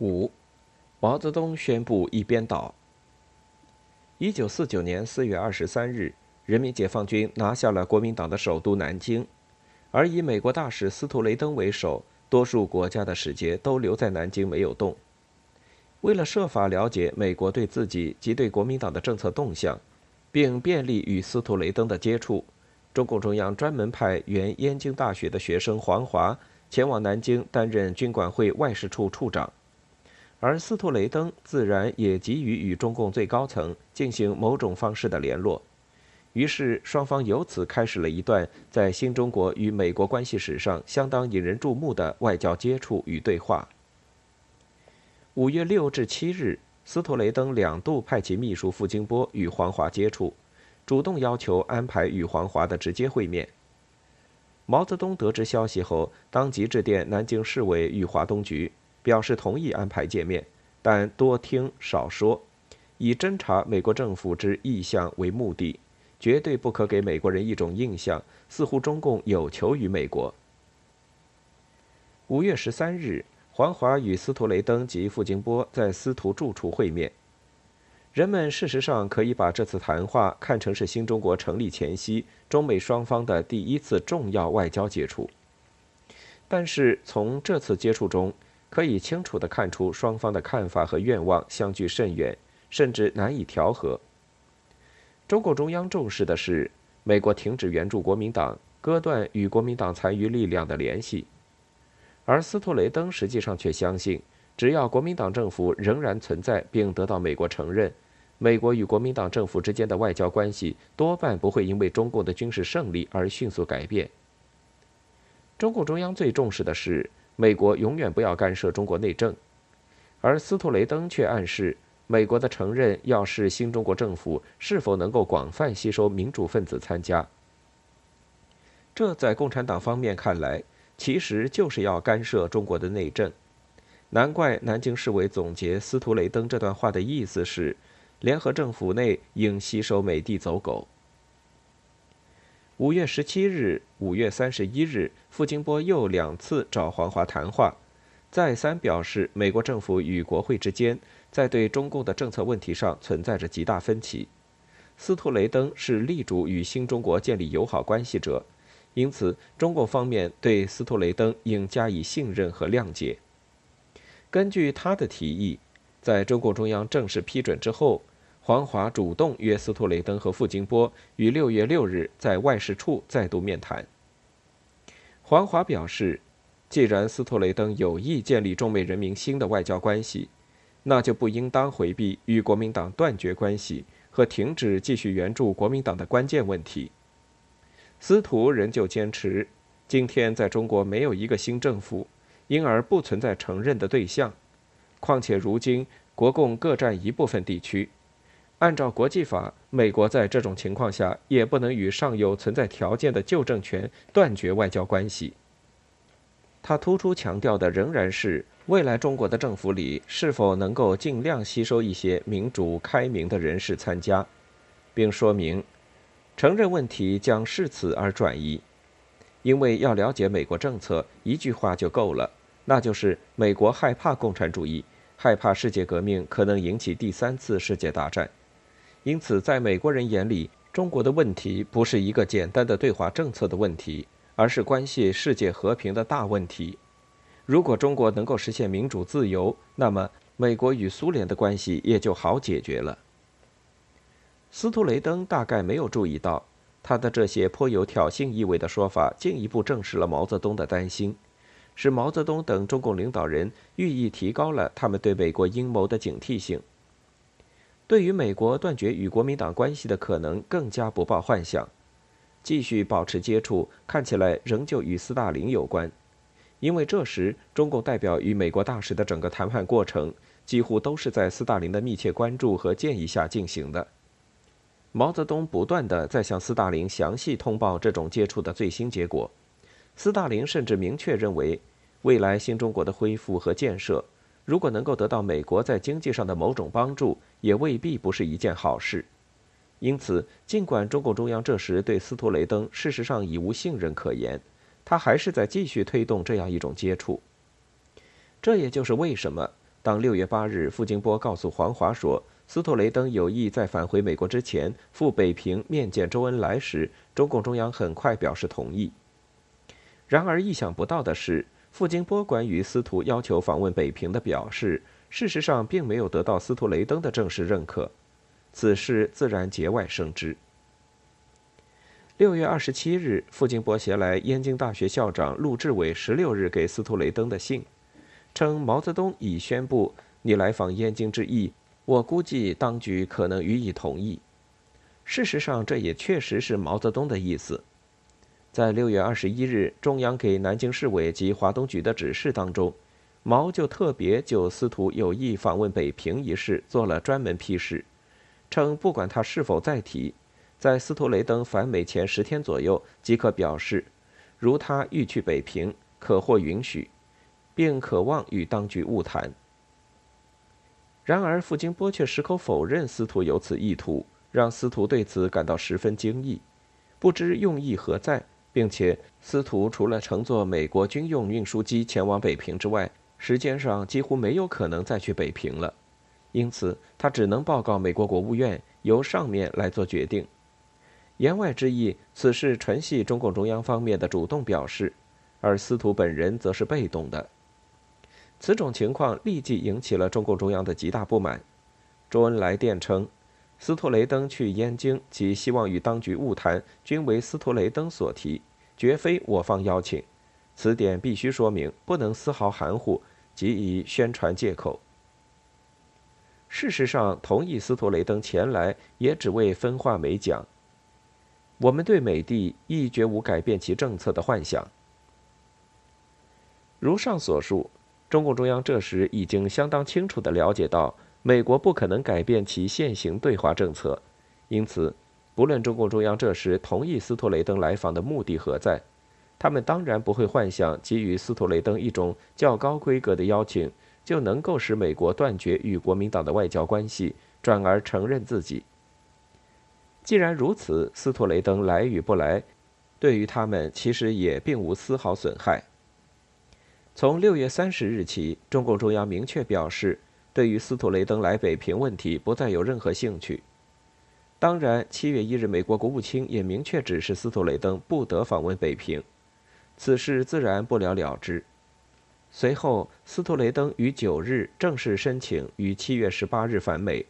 五，毛泽东宣布一边倒。一九四九年四月二十三日，人民解放军拿下了国民党的首都南京，而以美国大使司徒雷登为首，多数国家的使节都留在南京没有动。为了设法了解美国对自己及对国民党的政策动向，并便利与司徒雷登的接触，中共中央专门派原燕京大学的学生黄华前往南京担任军管会外事处处长。而司徒雷登自然也急于与中共最高层进行某种方式的联络，于是双方由此开始了一段在新中国与美国关系史上相当引人注目的外交接触与对话。五月六至七日，司徒雷登两度派其秘书傅金波与黄华接触，主动要求安排与黄华的直接会面。毛泽东得知消息后，当即致电南京市委与华东局。表示同意安排见面，但多听少说，以侦查美国政府之意向为目的，绝对不可给美国人一种印象，似乎中共有求于美国。五月十三日，黄华与司徒雷登及傅金波在司徒住处会面。人们事实上可以把这次谈话看成是新中国成立前夕中美双方的第一次重要外交接触。但是从这次接触中，可以清楚地看出，双方的看法和愿望相距甚远，甚至难以调和。中共中央重视的是美国停止援助国民党，割断与国民党残余力量的联系，而斯图雷登实际上却相信，只要国民党政府仍然存在并得到美国承认，美国与国民党政府之间的外交关系多半不会因为中共的军事胜利而迅速改变。中共中央最重视的是。美国永远不要干涉中国内政，而斯图雷登却暗示，美国的承认要视新中国政府是否能够广泛吸收民主分子参加。这在共产党方面看来，其实就是要干涉中国的内政。难怪南京市委总结斯图雷登这段话的意思是：联合政府内应吸收美帝走狗。五月十七日、五月三十一日，傅金波又两次找黄华谈话，再三表示美国政府与国会之间在对中共的政策问题上存在着极大分歧。斯图雷登是力主与新中国建立友好关系者，因此中共方面对斯图雷登应加以信任和谅解。根据他的提议，在中共中央正式批准之后。黄华主动约斯图雷登和傅金波于六月六日在外事处再度面谈。黄华表示，既然斯图雷登有意建立中美人民新的外交关系，那就不应当回避与国民党断绝关系和停止继续援助国民党的关键问题。司徒仍旧坚持，今天在中国没有一个新政府，因而不存在承认的对象。况且如今国共各占一部分地区。按照国际法，美国在这种情况下也不能与尚有存在条件的旧政权断绝外交关系。他突出强调的仍然是未来中国的政府里是否能够尽量吸收一些民主开明的人士参加，并说明承认问题将视此而转移，因为要了解美国政策，一句话就够了，那就是美国害怕共产主义，害怕世界革命可能引起第三次世界大战。因此，在美国人眼里，中国的问题不是一个简单的对华政策的问题，而是关系世界和平的大问题。如果中国能够实现民主自由，那么美国与苏联的关系也就好解决了。斯图雷登大概没有注意到，他的这些颇有挑衅意味的说法，进一步证实了毛泽东的担心，使毛泽东等中共领导人寓意提高了他们对美国阴谋的警惕性。对于美国断绝与国民党关系的可能，更加不抱幻想。继续保持接触，看起来仍旧与斯大林有关，因为这时中共代表与美国大使的整个谈判过程，几乎都是在斯大林的密切关注和建议下进行的。毛泽东不断地在向斯大林详细通报这种接触的最新结果。斯大林甚至明确认为，未来新中国的恢复和建设。如果能够得到美国在经济上的某种帮助，也未必不是一件好事。因此，尽管中共中央这时对斯图雷登事实上已无信任可言，他还是在继续推动这样一种接触。这也就是为什么，当六月八日，傅京波告诉黄华说斯托雷登有意在返回美国之前赴北平面见周恩来时，中共中央很快表示同意。然而，意想不到的是，傅京波关于司徒要求访问北平的表示，事实上并没有得到司徒雷登的正式认可。此事自然节外生枝。六月二十七日，傅京波携来燕京大学校长陆志伟十六日给司徒雷登的信，称毛泽东已宣布你来访燕京之意，我估计当局可能予以同意。事实上，这也确实是毛泽东的意思。在六月二十一日中央给南京市委及华东局的指示当中，毛就特别就司徒有意访问北平一事做了专门批示，称不管他是否再提。在斯图雷登返美前十天左右，即可表示，如他欲去北平，可获允许，并渴望与当局晤谈。然而，傅京波却矢口否认司徒有此意图，让司徒对此感到十分惊异，不知用意何在，并且司徒除了乘坐美国军用运输机前往北平之外，时间上几乎没有可能再去北平了，因此他只能报告美国国务院，由上面来做决定。言外之意，此事纯系中共中央方面的主动表示，而司徒本人则是被动的。此种情况立即引起了中共中央的极大不满。周恩来电称，斯托雷登去燕京及希望与当局晤谈，均为斯托雷登所提，绝非我方邀请。此点必须说明，不能丝毫含糊，即以宣传借口。事实上，同意斯托雷登前来，也只为分化美蒋。我们对美帝亦绝无改变其政策的幻想。如上所述，中共中央这时已经相当清楚地了解到，美国不可能改变其现行对华政策，因此，不论中共中央这时同意斯托雷登来访的目的何在，他们当然不会幻想给予斯托雷登一种较高规格的邀请，就能够使美国断绝与国民党的外交关系，转而承认自己。既然如此，斯托雷登来与不来，对于他们其实也并无丝毫损害。从六月三十日起，中共中央明确表示，对于斯图雷登来北平问题不再有任何兴趣。当然，七月一日，美国国务卿也明确指示斯图雷登不得访问北平，此事自然不了了之。随后，斯图雷登于九日正式申请于七月十八日返美，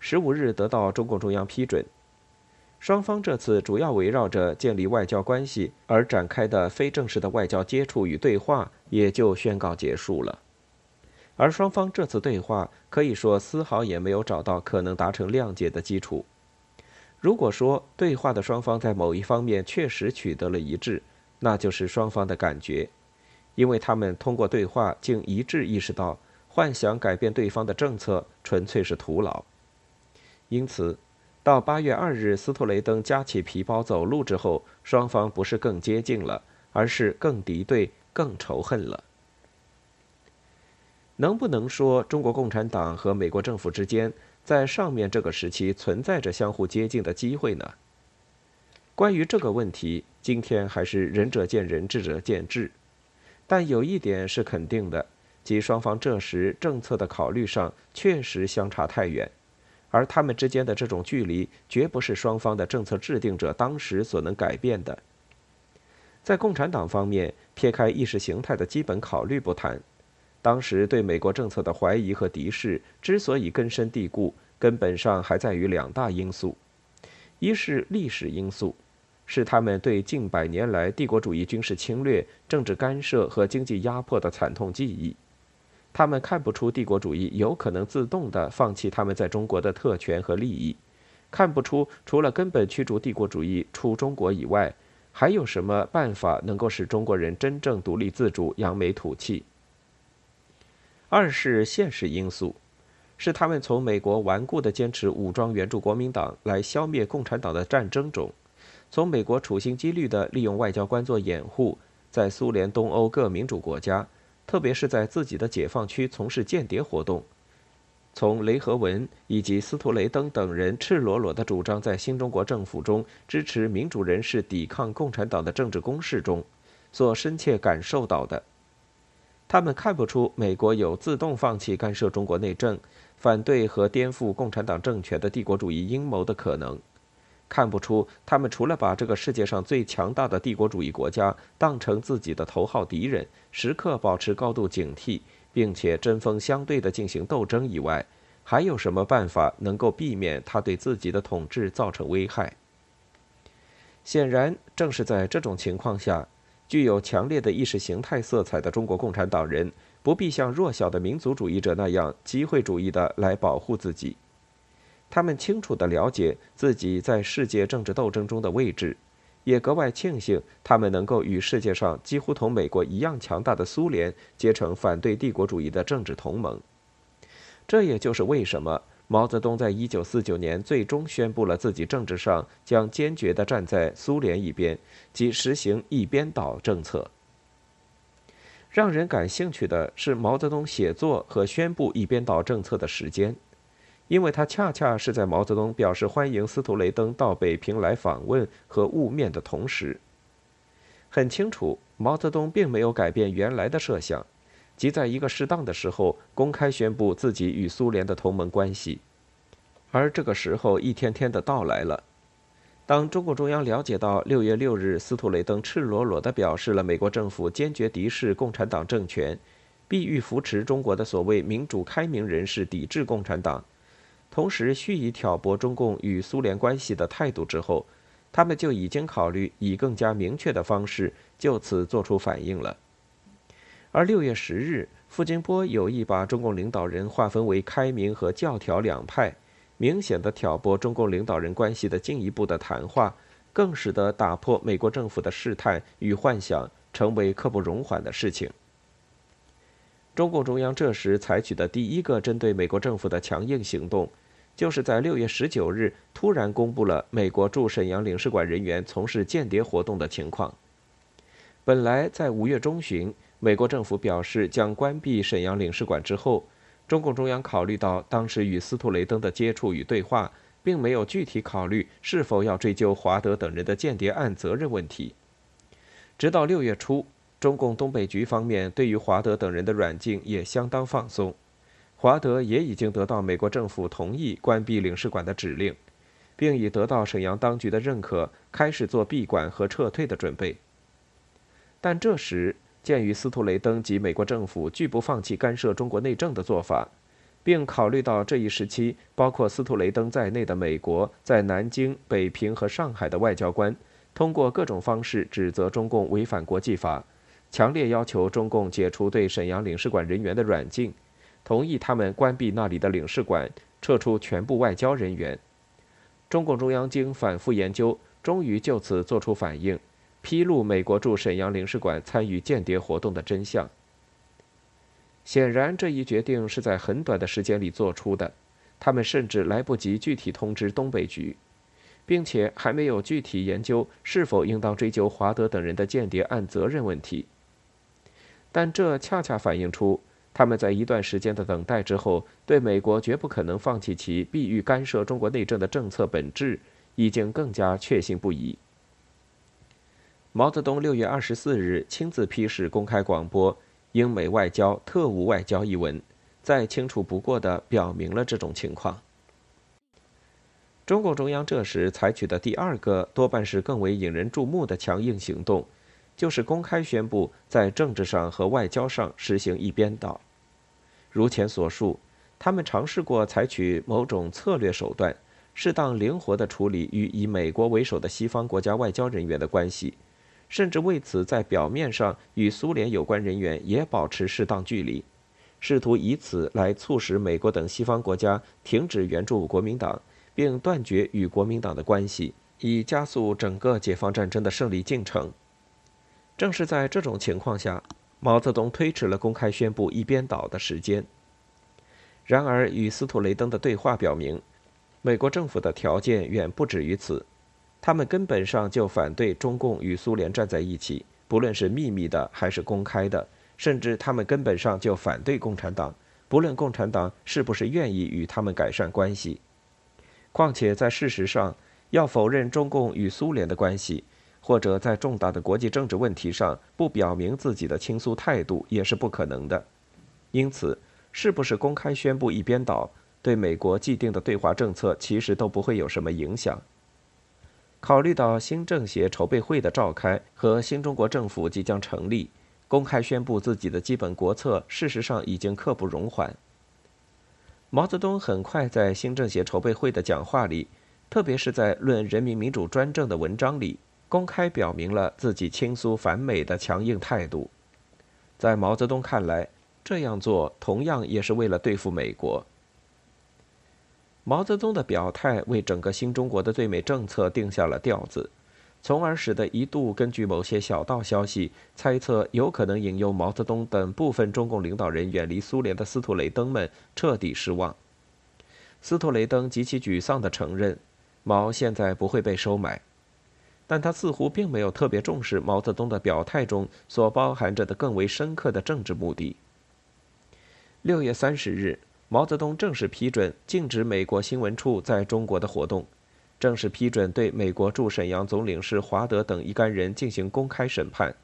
十五日得到中共中央批准。双方这次主要围绕着建立外交关系而展开的非正式的外交接触与对话也就宣告结束了，而双方这次对话可以说丝毫也没有找到可能达成谅解的基础。如果说对话的双方在某一方面确实取得了一致，那就是双方的感觉，因为他们通过对话竟一致意识到，幻想改变对方的政策纯粹是徒劳，因此。到八月二日，斯托雷登夹起皮包走路之后，双方不是更接近了，而是更敌对、更仇恨了。能不能说中国共产党和美国政府之间在上面这个时期存在着相互接近的机会呢？关于这个问题，今天还是仁者见仁，智者见智。但有一点是肯定的，即双方这时政策的考虑上确实相差太远。而他们之间的这种距离，绝不是双方的政策制定者当时所能改变的。在共产党方面，撇开意识形态的基本考虑不谈，当时对美国政策的怀疑和敌视之所以根深蒂固，根本上还在于两大因素：一是历史因素，是他们对近百年来帝国主义军事侵略、政治干涉和经济压迫的惨痛记忆。他们看不出帝国主义有可能自动地放弃他们在中国的特权和利益，看不出除了根本驱逐帝国主义出中国以外，还有什么办法能够使中国人真正独立自主、扬眉吐气。二是现实因素，是他们从美国顽固地坚持武装援助国民党来消灭共产党的战争中，从美国处心积虑地利用外交官做掩护，在苏联、东欧各民主国家。特别是在自己的解放区从事间谍活动，从雷和文以及斯图雷登等人赤裸裸的主张在新中国政府中支持民主人士抵抗共产党的政治攻势中，所深切感受到的，他们看不出美国有自动放弃干涉中国内政、反对和颠覆共产党政权的帝国主义阴谋的可能，看不出他们除了把这个世界上最强大的帝国主义国家当成自己的头号敌人，时刻保持高度警惕，并且针锋相对地进行斗争以外，还有什么办法能够避免他对自己的统治造成危害？显然，正是在这种情况下。具有强烈的意识形态色彩的中国共产党人，不必像弱小的民族主义者那样机会主义的来保护自己。他们清楚地了解自己在世界政治斗争中的位置，也格外庆幸他们能够与世界上几乎同美国一样强大的苏联结成反对帝国主义的政治同盟。这也就是为什么。毛泽东在一九四九年最终宣布了自己政治上将坚决地站在苏联一边，即实行一边倒政策。让人感兴趣的是毛泽东写作和宣布一边倒政策的时间，因为他恰恰是在毛泽东表示欢迎司徒雷登到北平来访问和晤面的同时。很清楚，毛泽东并没有改变原来的设想。即在一个适当的时候公开宣布自己与苏联的同盟关系，而这个时候一天天的到来了。当中共中央了解到六月六日司徒雷登赤裸裸地表示了美国政府坚决敌视共产党政权，必欲扶持中国的所谓民主开明人士抵制共产党，同时蓄意挑拨中共与苏联关系的态度之后，他们就已经考虑以更加明确的方式就此做出反应了。而六月十日，傅金波有意把中共领导人划分为开明和教条两派，明显的挑拨中共领导人关系的进一步的谈话，更使得打破美国政府的试探与幻想成为刻不容缓的事情。中共中央这时采取的第一个针对美国政府的强硬行动，就是在六月十九日突然公布了美国驻沈阳领事馆人员从事间谍活动的情况。本来在五月中旬。美国政府表示将关闭沈阳领事馆之后，中共中央考虑到当时与斯图雷登的接触与对话，并没有具体考虑是否要追究华德等人的间谍案责任问题。直到六月初，中共东北局方面对于华德等人的软禁也相当放松，华德也已经得到美国政府同意关闭领事馆的指令，并已得到沈阳当局的认可，开始做闭馆和撤退的准备。但这时，鉴于斯图雷登及美国政府拒不放弃干涉中国内政的做法，并考虑到这一时期包括斯图雷登在内的美国在南京、北平和上海的外交官，通过各种方式指责中共违反国际法，强烈要求中共解除对沈阳领事馆人员的软禁，同意他们关闭那里的领事馆，撤出全部外交人员。中共中央经反复研究，终于就此作出反应。披露美国驻沈阳领事馆参与间谍活动的真相。显然，这一决定是在很短的时间里做出的，他们甚至来不及具体通知东北局，并且还没有具体研究是否应当追究华德等人的间谍案责任问题。但这恰恰反映出他们在一段时间的等待之后，对美国绝不可能放弃其必欲干涉中国内政的政策本质，已经更加确信不疑。毛泽东六月二十四日亲自批示公开广播《英美外交特务外交》一文，再清楚不过地表明了这种情况。中共中央这时采取的第二个，多半是更为引人注目的强硬行动，就是公开宣布在政治上和外交上实行一边倒。如前所述，他们尝试过采取某种策略手段，适当灵活地处理与以美国为首的西方国家外交人员的关系。甚至为此，在表面上与苏联有关人员也保持适当距离，试图以此来促使美国等西方国家停止援助国民党，并断绝与国民党的关系，以加速整个解放战争的胜利进程。正是在这种情况下，毛泽东推迟了公开宣布一边倒的时间。然而，与斯图雷登的对话表明，美国政府的条件远不止于此。他们根本上就反对中共与苏联站在一起，不论是秘密的还是公开的，甚至他们根本上就反对共产党，不论共产党是不是愿意与他们改善关系。况且在事实上，要否认中共与苏联的关系，或者在重大的国际政治问题上不表明自己的倾诉态度也是不可能的。因此，是不是公开宣布一边倒，对美国既定的对华政策其实都不会有什么影响。考虑到新政协筹备会的召开和新中国政府即将成立，公开宣布自己的基本国策，事实上已经刻不容缓。毛泽东很快在新政协筹备会的讲话里，特别是在《论人民民主专政》的文章里，公开表明了自己亲苏反美的强硬态度。在毛泽东看来，这样做同样也是为了对付美国。毛泽东的表态为整个新中国的对美政策定下了调子，从而使得一度根据某些小道消息猜测有可能引诱毛泽东等部分中共领导人远离苏联的斯图雷登们彻底失望。斯图雷登极其沮丧地承认，毛现在不会被收买。但他似乎并没有特别重视毛泽东的表态中所包含着的更为深刻的政治目的。六月三十日，毛泽东正式批准禁止美国新闻处在中国的活动，正式批准对美国驻沈阳总领事华德等一干人进行公开审判。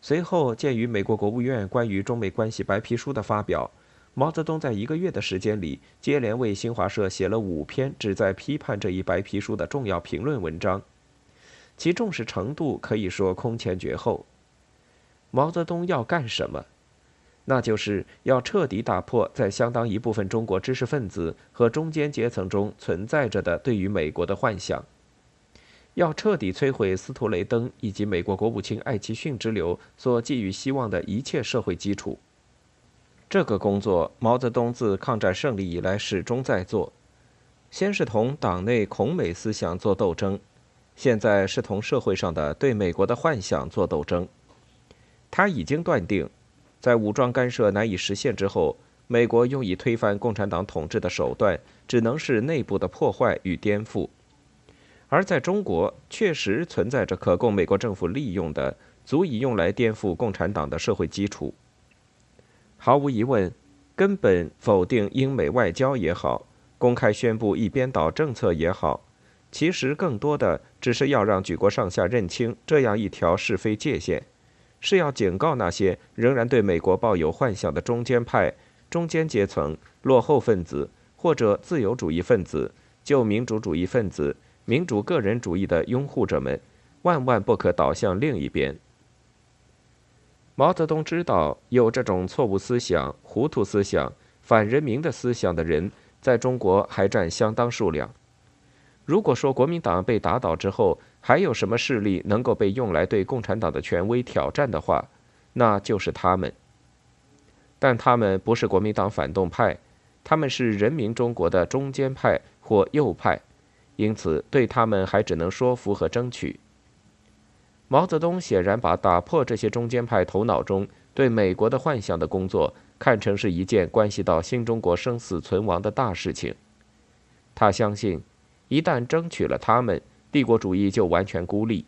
随后，鉴于美国国务院关于中美关系白皮书的发表，毛泽东在一个月的时间里接连为新华社写了五篇旨在批判这一白皮书的重要评论文章。其重视程度可以说空前绝后。毛泽东要干什么？那就是要彻底打破在相当一部分中国知识分子和中间阶层中存在着的对于美国的幻想，要彻底摧毁斯图雷登以及美国国务卿艾奇逊之流所寄予希望的一切社会基础。这个工作，毛泽东自抗战胜利以来始终在做，先是同党内恐美思想做斗争。现在是同社会上的对美国的幻想做斗争。他已经断定，在武装干涉难以实现之后，美国用以推翻共产党统治的手段，只能是内部的破坏与颠覆。而在中国，确实存在着可供美国政府利用的、足以用来颠覆共产党的社会基础。毫无疑问，根本否定英美外交也好，公开宣布一边倒政策也好。其实更多的只是要让举国上下认清这样一条是非界限，是要警告那些仍然对美国抱有幻想的中间派、中间阶层、落后分子或者自由主义分子、旧民主主义分子、民主个人主义的拥护者们，万万不可倒向另一边。毛泽东知道有这种错误思想、糊涂思想、反人民的思想的人，在中国还占相当数量。如果说国民党被打倒之后还有什么势力能够被用来对共产党的权威挑战的话，那就是他们。但他们不是国民党反动派，他们是人民中国的中间派或右派，因此对他们还只能说服和争取。毛泽东显然把打破这些中间派头脑中对美国的幻想的工作看成是一件关系到新中国生死存亡的大事情，他相信。一旦争取了他们，帝国主义就完全孤立，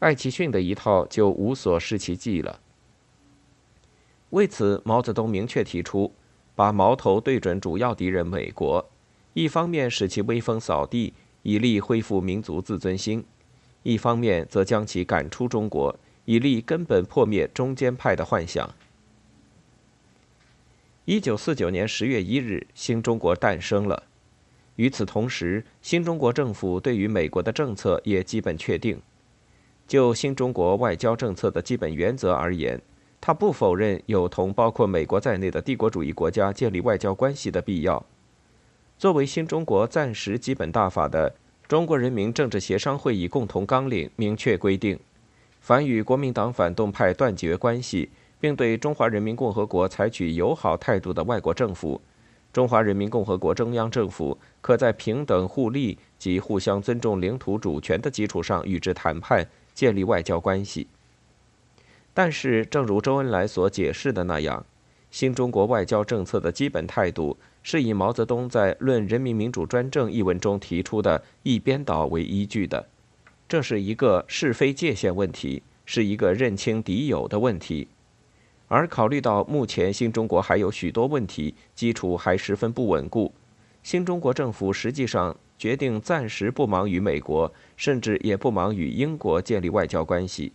艾奇逊的一套就无所施其技了。为此，毛泽东明确提出，把矛头对准主要敌人美国，一方面使其威风扫地，以利恢复民族自尊心；一方面则将其赶出中国，以利根本破灭中间派的幻想。一九四九年十月一日，新中国诞生了。与此同时，新中国政府对于美国的政策也基本确定。就新中国外交政策的基本原则而言，他不否认有同包括美国在内的帝国主义国家建立外交关系的必要。作为新中国暂时基本大法的中国人民政治协商会议共同纲领明确规定，凡与国民党反动派断绝关系，并对中华人民共和国采取友好态度的外国政府。中华人民共和国中央政府可在平等互利及互相尊重领土主权的基础上与之谈判，建立外交关系。但是，正如周恩来所解释的那样，新中国外交政策的基本态度是以毛泽东在《论人民民主专政》一文中提出的一边倒为依据的。这是一个是非界限问题，是一个认清敌友的问题。而考虑到目前新中国还有许多问题，基础还十分不稳固，新中国政府实际上决定暂时不忙与美国，甚至也不忙与英国建立外交关系。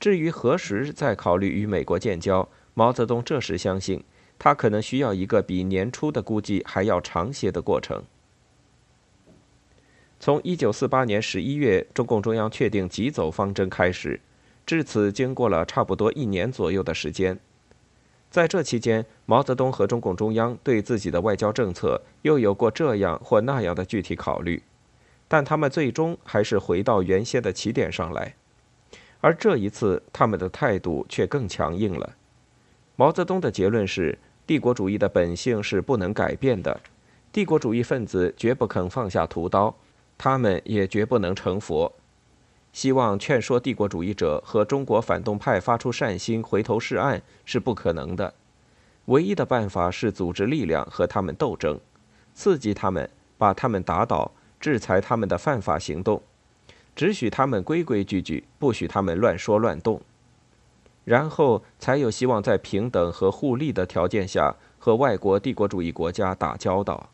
至于何时再考虑与美国建交，毛泽东这时相信，他可能需要一个比年初的估计还要长些的过程。从1948年11月中共中央确定急走方针开始，至此经过了差不多一年左右的时间。在这期间，毛泽东和中共中央对自己的外交政策又有过这样或那样的具体考虑，但他们最终还是回到原先的起点上来。而这一次，他们的态度却更强硬了。毛泽东的结论是：帝国主义的本性是不能改变的，帝国主义分子绝不肯放下屠刀，他们也绝不能成佛。希望劝说帝国主义者和中国反动派发出善心，回头是岸是不可能的。唯一的办法是组织力量和他们斗争，刺激他们，把他们打倒，制裁他们的犯法行动，只许他们规规矩矩，不许他们乱说乱动。然后才有希望在平等和互利的条件下和外国帝国主义国家打交道。